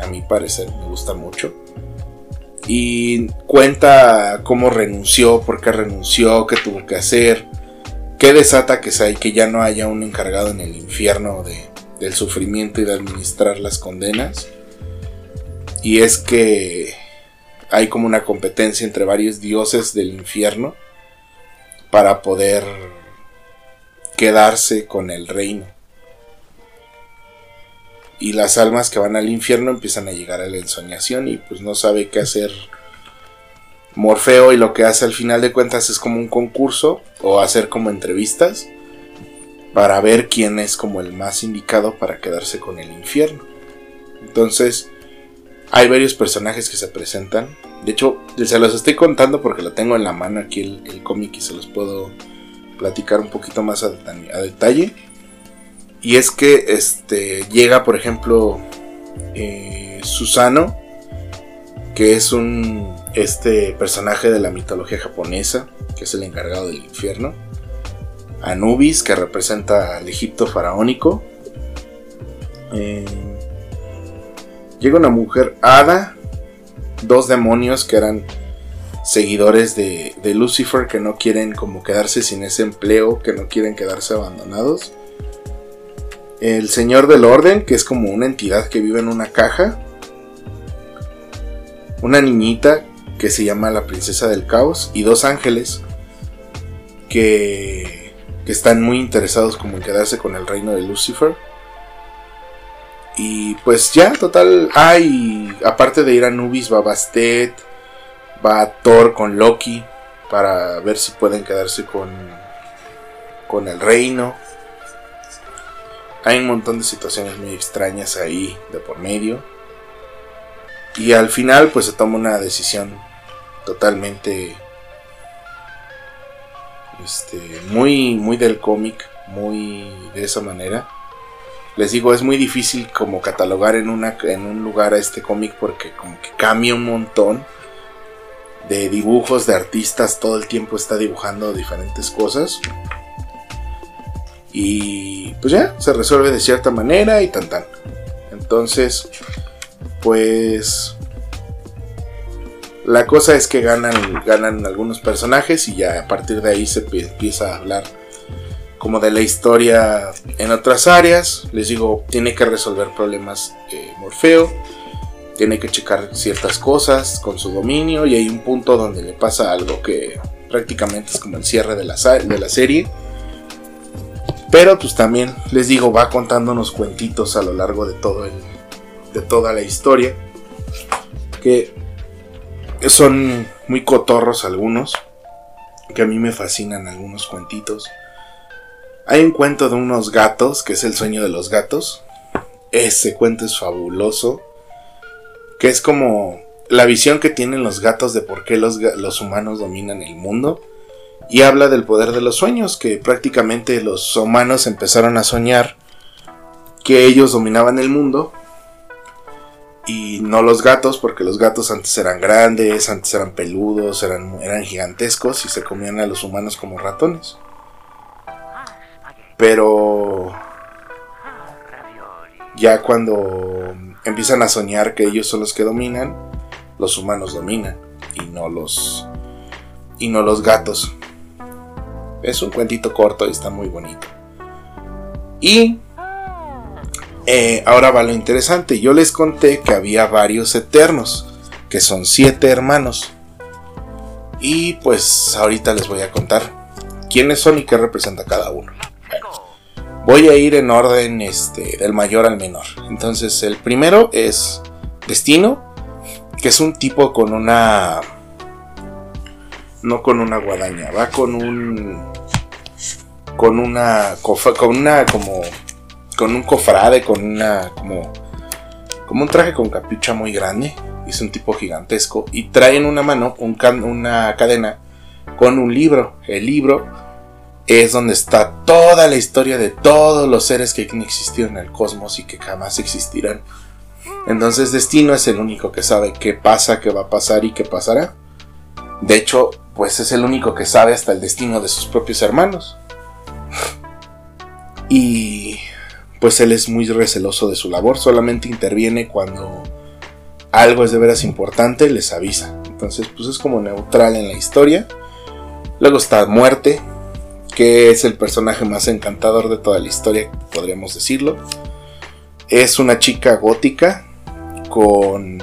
a mi parecer, me gusta mucho. Y cuenta cómo renunció, por qué renunció, qué tuvo que hacer ¿Qué desata que, que ya no haya un encargado en el infierno de, del sufrimiento y de administrar las condenas? Y es que hay como una competencia entre varios dioses del infierno para poder quedarse con el reino. Y las almas que van al infierno empiezan a llegar a la ensoñación y pues no sabe qué hacer Morfeo y lo que hace al final de cuentas es como un concurso o hacer como entrevistas para ver quién es como el más indicado para quedarse con el infierno. Entonces, hay varios personajes que se presentan. De hecho, se los estoy contando porque lo tengo en la mano aquí el, cómic y se los puedo platicar un poquito más a, detalle. Y es que este llega, por ejemplo, eh, Susano, que es un este personaje de la mitología japonesa, que es el encargado del infierno. Anubis, que representa al Egipto faraónico. Eh, llega una mujer hada, dos demonios que eran seguidores de, de, Lucifer, que no quieren como quedarse sin ese empleo, que no quieren quedarse abandonados. el Señor del Orden, que es como una entidad que vive en una caja, una niñita que se llama la Princesa del Caos y dos ángeles que, que están muy interesados como en quedarse con el reino de Lucifer. Y pues ya, total, hay, aparte de ir a Nubis, va Bastet, va Thor con Loki para ver si pueden quedarse con, con el reino. Hay un montón de situaciones muy extrañas ahí de por medio. Y al final pues se toma una decisión totalmente este, muy, muy del cómic, muy de esa manera. Les digo, es muy difícil como catalogar en, una, en un lugar a este cómic porque como que cambia un montón de dibujos, de artistas, todo el tiempo está dibujando diferentes cosas. Y pues ya, se resuelve de cierta manera y tan tan. Entonces, pues la cosa es que ganan, ganan algunos personajes y ya a partir de ahí se empieza a hablar como de la historia en otras áreas. Les digo, tiene que resolver problemas eh, Morfeo, tiene que checar ciertas cosas con su dominio y hay un punto donde le pasa algo que prácticamente es como el cierre de la, de la serie pero pues también les digo, va contándonos cuentitos a lo largo de todo el, de toda la historia. Que son muy cotorros algunos. Que a mí me fascinan algunos cuentitos. Hay un cuento de unos gatos, que es el sueño de los gatos. Ese cuento es fabuloso. Que es como la visión que tienen los gatos de por qué los, los humanos dominan el mundo y habla del poder de los sueños, que prácticamente los humanos empezaron a soñar que ellos dominaban el mundo y no los gatos, porque los gatos antes eran grandes, antes eran peludos, eran, eran gigantescos y se comían a los humanos como ratones. Pero ya cuando empiezan a soñar que ellos son los que dominan, los humanos dominan y no los y no los gatos. Es un cuentito corto y está muy bonito. Y eh, ahora va lo interesante. Yo les conté que había varios eternos, que son siete hermanos. Y pues ahorita les voy a contar quiénes son y qué representa cada uno. voy a ir en orden este, del mayor al menor. Entonces el primero es Destino, que es un tipo con una... No con una guadaña, va con un con una con una como con un cofrade, con una como como un traje con capucha muy grande, es un tipo gigantesco y trae en una mano un una cadena con un libro. El libro es donde está toda la historia de todos los seres que existieron en el cosmos y que jamás existirán. Entonces Destino es el único que sabe qué pasa, qué va a pasar y qué pasará. De hecho, pues es el único que sabe hasta el destino de sus propios hermanos. Y pues él es muy receloso de su labor, solamente interviene cuando algo es de veras importante, les avisa. Entonces pues es como neutral en la historia. Luego está Muerte, que es el personaje más encantador de toda la historia, podríamos decirlo. Es una chica gótica con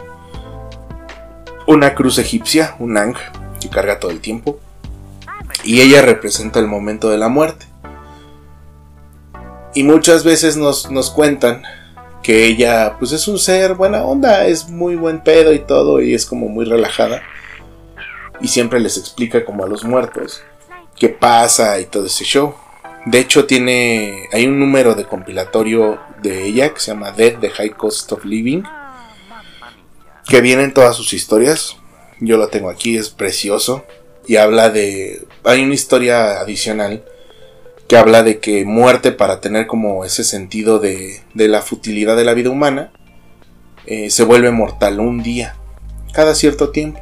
una cruz egipcia, un ang, que carga todo el tiempo. Y ella representa el momento de la muerte. Y muchas veces nos, cuentan que ella pues es un ser buena onda, es muy buen pedo y todo y es como muy relajada. Y siempre les explica como a los muertos qué pasa y todo ese show. De hecho tiene hay un número de compilatorio de ella que se llama Dead the High Cost of Living que vienen todas sus historias. Yo lo tengo aquí, es precioso y habla de hay una historia adicional que habla de que muerte para tener como ese sentido de, de la futilidad de la vida humana, eh, se vuelve mortal un día, cada cierto tiempo.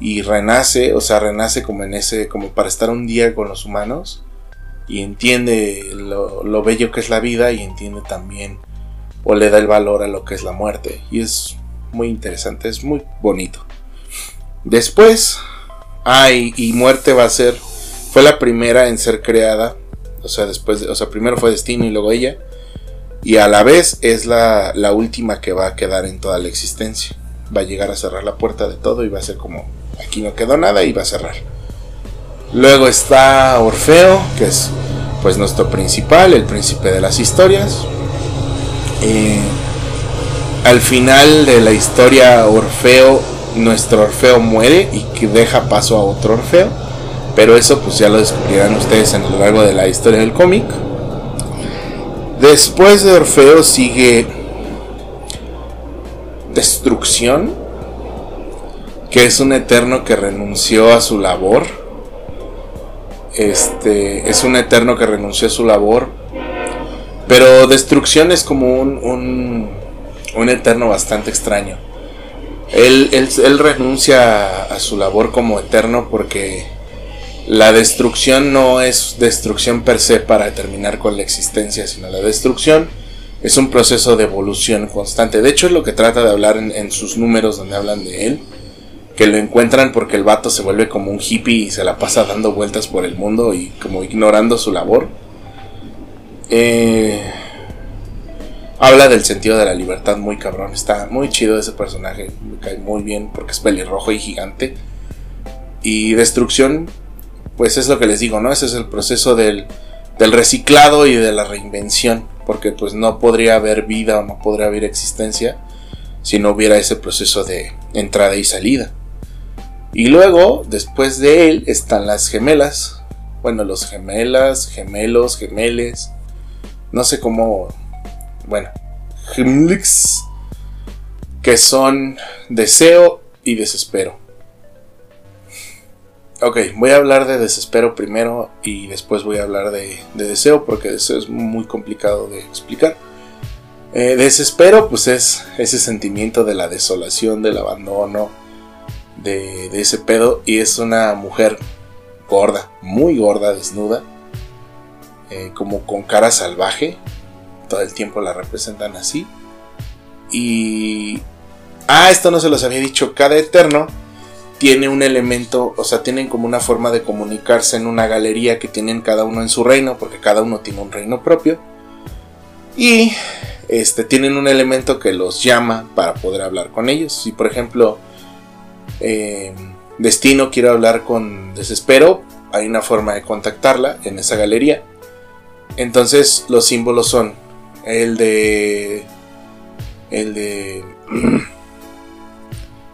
Y renace, o sea, renace como en ese, como para estar un día con los humanos. Y entiende lo, lo bello que es la vida y entiende también, o le da el valor a lo que es la muerte. Y es muy interesante, es muy bonito. Después, ay, y muerte va a ser fue la primera en ser creada. O sea, después, o sea, primero fue Destino y luego ella. y a la vez es la, la última que va a quedar en toda la existencia. Va a llegar a cerrar la puerta de todo y va a ser como aquí no quedó nada y va a cerrar. Luego está Orfeo, que es pues nuestro principal, el príncipe de las historias. Eh, al final de la historia Orfeo, nuestro Orfeo muere y que deja paso a otro Orfeo. Pero eso pues ya lo descubrirán ustedes en lo largo de la historia del cómic. Después de Orfeo sigue Destrucción, que es un eterno que renunció a su labor. Este es un eterno que renunció a su labor. Pero Destrucción es como un, un, eterno bastante extraño. Él, él renuncia a su labor como eterno porque la destrucción no es destrucción per se para terminar con la existencia, sino la destrucción es un proceso de evolución constante. De hecho, es lo que trata de hablar en, sus números donde hablan de él. Que lo encuentran porque el vato se vuelve como un hippie y se la pasa dando vueltas por el mundo y como ignorando su labor. Eh, habla del sentido de la libertad muy cabrón. Está muy chido ese personaje. Me cae muy bien porque es pelirrojo y gigante. Y destrucción pues es lo que les digo, ¿no? Ese es el proceso del, reciclado y de la reinvención, porque pues no podría haber vida o no podría haber existencia si no hubiera ese proceso de entrada y salida. Y luego, después de él, están las gemelas. Bueno, los gemelas, gemelos, gemeles. No sé cómo. Bueno, gemlix. Que son deseo y desespero. Ok, voy a hablar de desespero primero y después voy a hablar de, deseo porque deseo es muy complicado de explicar. Eh, desespero pues es ese sentimiento de la desolación, del abandono, de, ese pedo y es una mujer gorda, muy gorda, desnuda, eh, como con cara salvaje, todo el tiempo la representan así. Y... Ah, esto no se los había dicho, cada eterno tiene un elemento, o sea, tienen como una forma de comunicarse en una galería que tienen cada uno en su reino, porque cada uno tiene un reino propio. Y este, tienen un elemento que los llama para poder hablar con ellos. Si por ejemplo eh, Destino quiere hablar con Desespero, hay una forma de contactarla en esa galería. Entonces los símbolos son el de... El de...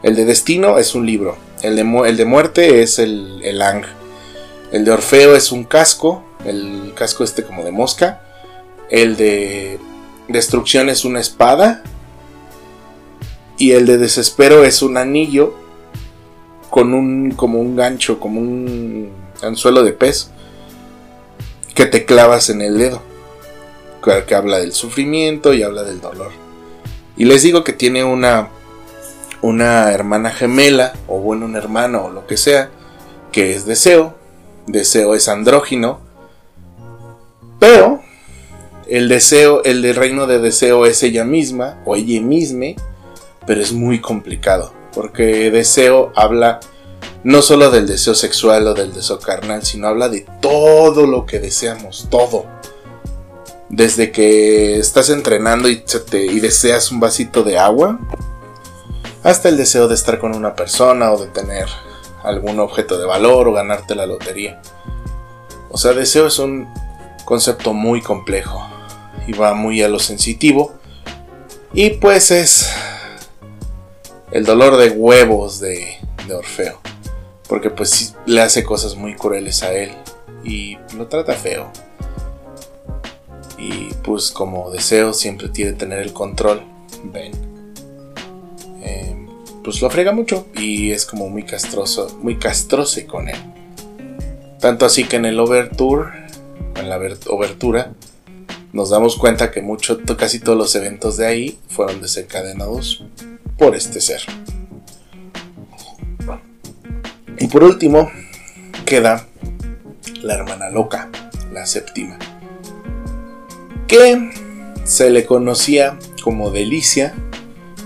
El de Destino es un libro. El de, muerte es el, el Ang. El de Orfeo es un casco, el casco este como de mosca. El de destrucción es una espada. Y el de desespero es un anillo con un como un gancho, como un anzuelo de pez que te clavas en el dedo. Que habla del sufrimiento y habla del dolor. Y les digo que tiene una una hermana gemela, o bueno, un hermano, o lo que sea, que es deseo. Deseo es andrógino. Pero el deseo, el del reino de deseo es ella misma, o ella misma, pero es muy complicado. Porque deseo habla no solo del deseo sexual o del deseo carnal, sino habla de todo lo que deseamos, todo. Desde que estás entrenando y, y deseas un vasito de agua, hasta el deseo de estar con una persona o de tener algún objeto de valor o ganarte la lotería. O sea, deseo es un concepto muy complejo y va muy a lo sensitivo. Y pues es el dolor de huevos de, Orfeo. Porque pues le hace cosas muy crueles a él y lo trata feo. Y pues como deseo siempre tiene que tener el control. Ven pues lo frega mucho y es como muy castroso, muy castrose con él. Tanto así que en el overture, en la obertura, nos damos cuenta que mucho, casi todos los eventos de ahí fueron desencadenados por este ser. Y por último, queda la hermana loca, la séptima, que se le conocía como Delicia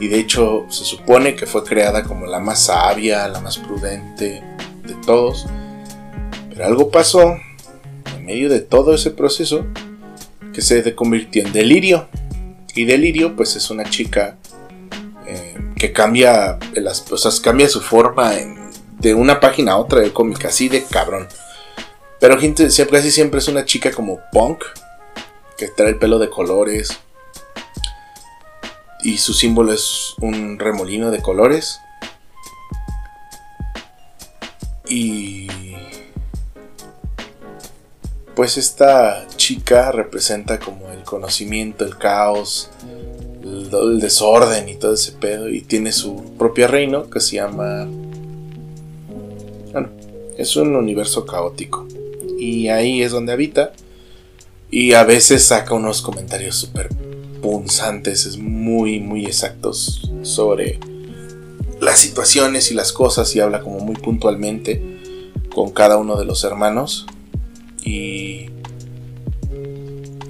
y de hecho se supone que fue creada como la más sabia, la más prudente de todos. Pero algo pasó en medio de todo ese proceso que se convirtió en delirio. Y Delirio, pues es una chica eh, que cambia, las, cosas cambia su forma de una página a otra del cómic, así de cabrón. Pero casi siempre es una chica como punk, que trae el pelo de colores. Y su símbolo es un remolino de colores. Y pues esta chica representa como el conocimiento, el caos, el, desorden y todo ese pedo. Y tiene su propio reino que se llama... Bueno, es un universo caótico. Y ahí es donde habita. Y a veces saca unos comentarios súper punzantes, es muy, muy exactos sobre las situaciones y las cosas y habla como muy puntualmente con cada uno de los hermanos. Y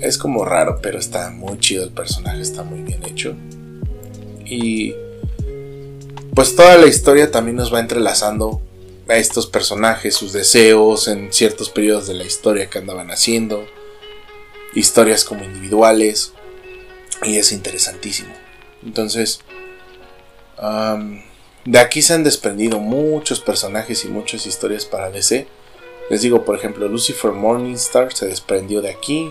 es como raro, pero está muy chido el personaje, está muy bien hecho. Y pues toda la historia también nos va entrelazando a estos personajes, sus deseos en ciertos periodos de la historia que andaban haciendo, historias como individuales, y es interesantísimo. Entonces, de aquí se han desprendido muchos personajes y muchas historias para DC les digo, por ejemplo, Lucifer Morningstar se desprendió de aquí.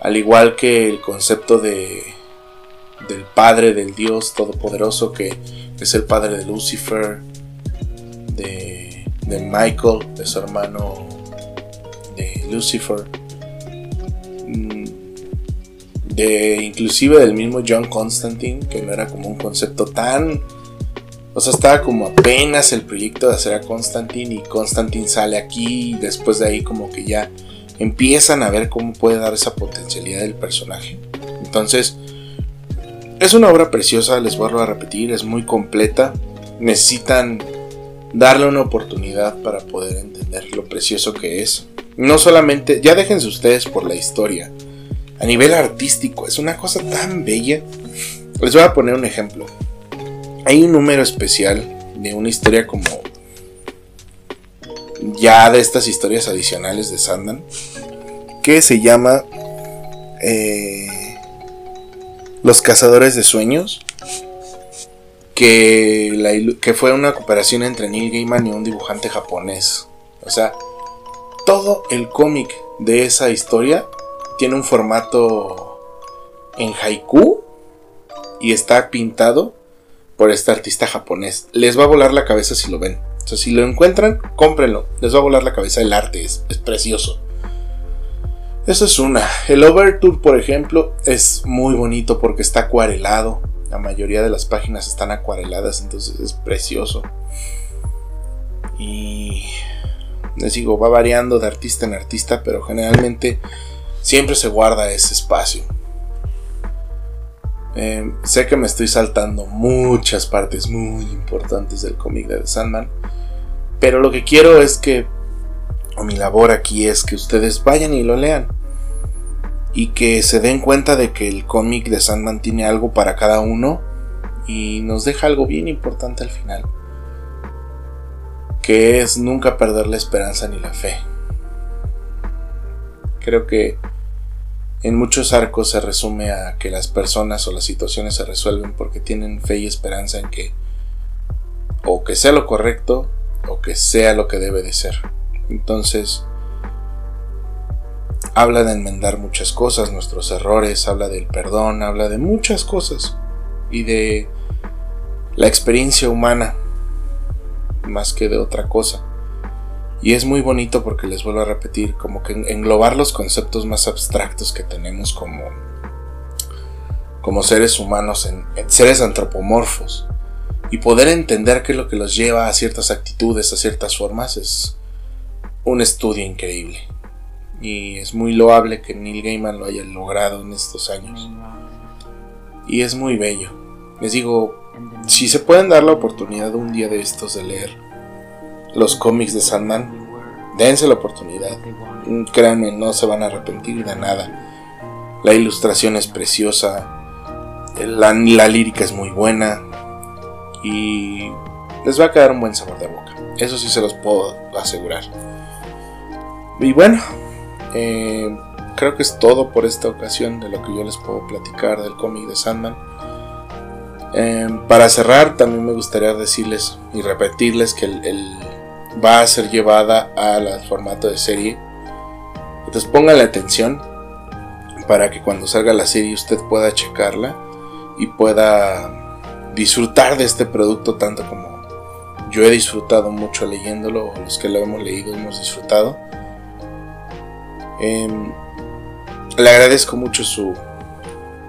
Al igual que el concepto de del Padre del Dios Todopoderoso, que es el Padre de Lucifer, de, de Michael, de su hermano de Lucifer, inclusive del mismo John Constantine, que no era como un concepto tan o sea, estaba como apenas el proyecto de hacer a Constantine y Constantine sale aquí y después de ahí como que ya empiezan a ver cómo puede dar esa potencialidad del personaje. Entonces, es una obra preciosa, les vuelvo a repetir, es muy completa. Necesitan darle una oportunidad para poder entender lo precioso que es. No solamente, ya déjense ustedes por la historia. A nivel artístico, es una cosa tan bella. Les voy a poner un ejemplo. Hay un número especial de una historia como ya de estas historias adicionales de Sandan que se llama eh, Los Cazadores de Sueños que, que fue una cooperación entre Neil Gaiman y un dibujante japonés o sea todo el cómic de esa historia tiene un formato en haiku y está pintado por este artista japonés. Les va a volar la cabeza si lo ven. O sea, si lo encuentran, cómprenlo. Les va a volar la cabeza el arte, es, precioso. Eso es una. El Overture, por ejemplo, es muy bonito porque está acuarelado. La mayoría de las páginas están acuareladas, entonces es precioso. Y les digo, va variando de artista en artista, pero generalmente siempre se guarda ese espacio. Eh, sé que me estoy saltando muchas partes muy importantes del cómic de The Sandman. Pero lo que quiero es que, o mi labor aquí es que ustedes vayan y lo lean. Y que se den cuenta de que el cómic de Sandman tiene algo para cada uno. Y nos deja algo bien importante al final. Que es nunca perder la esperanza ni la fe. Creo que en muchos arcos se resume a que las personas o las situaciones se resuelven porque tienen fe y esperanza en que o que sea lo correcto o que sea lo que debe de ser. Entonces, habla de enmendar muchas cosas, nuestros errores, habla del perdón, habla de muchas cosas y de la experiencia humana más que de otra cosa. Y es muy bonito porque les vuelvo a repetir, como que englobar los conceptos más abstractos que tenemos como, como seres humanos, en, seres antropomorfos, y poder entender qué es lo que los lleva a ciertas actitudes, a ciertas formas, es un estudio increíble. Y es muy loable que Neil Gaiman lo haya logrado en estos años. Y es muy bello. Les digo, si se pueden dar la oportunidad un día de estos de leer los cómics de Sandman, dense la oportunidad. Créanme, no se van a arrepentir de nada. La ilustración es preciosa, la, la lírica es muy buena y les va a quedar un buen sabor de boca. Eso sí se los puedo asegurar. Y bueno, eh, creo que es todo por esta ocasión de lo que yo les puedo platicar del cómic de Sandman. Em, para cerrar, también me gustaría decirles y repetirles que el, va a ser llevada al formato de serie. Entonces pónganle atención para que cuando salga la serie usted pueda checarla y pueda disfrutar de este producto tanto como yo he disfrutado mucho leyéndolo, o los que lo hemos leído hemos disfrutado. Em, le agradezco mucho su,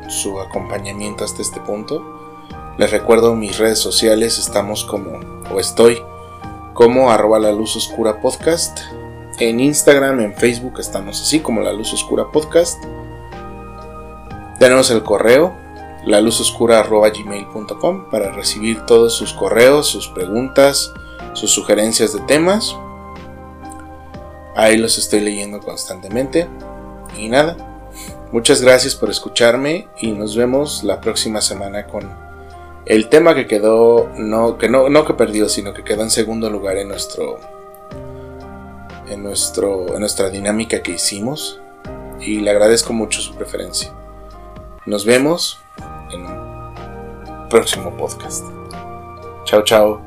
su acompañamiento hasta este punto. Les recuerdo mis redes sociales, estamos como, o estoy como arroba la luz oscura podcast. En Instagram, en Facebook estamos así como la luz oscura podcast. Tenemos el correo la luz oscura gmail.com para recibir todos sus correos, sus preguntas, sus sugerencias de temas. Ahí los estoy leyendo constantemente. Y nada, muchas gracias por escucharme y nos vemos la próxima semana con el tema que quedó, no que, no, no que perdió, sino que quedó en segundo lugar en nuestro, en, nuestro, en nuestra dinámica que hicimos. Y le agradezco mucho su preferencia. Nos vemos en un próximo podcast. Chao, chao.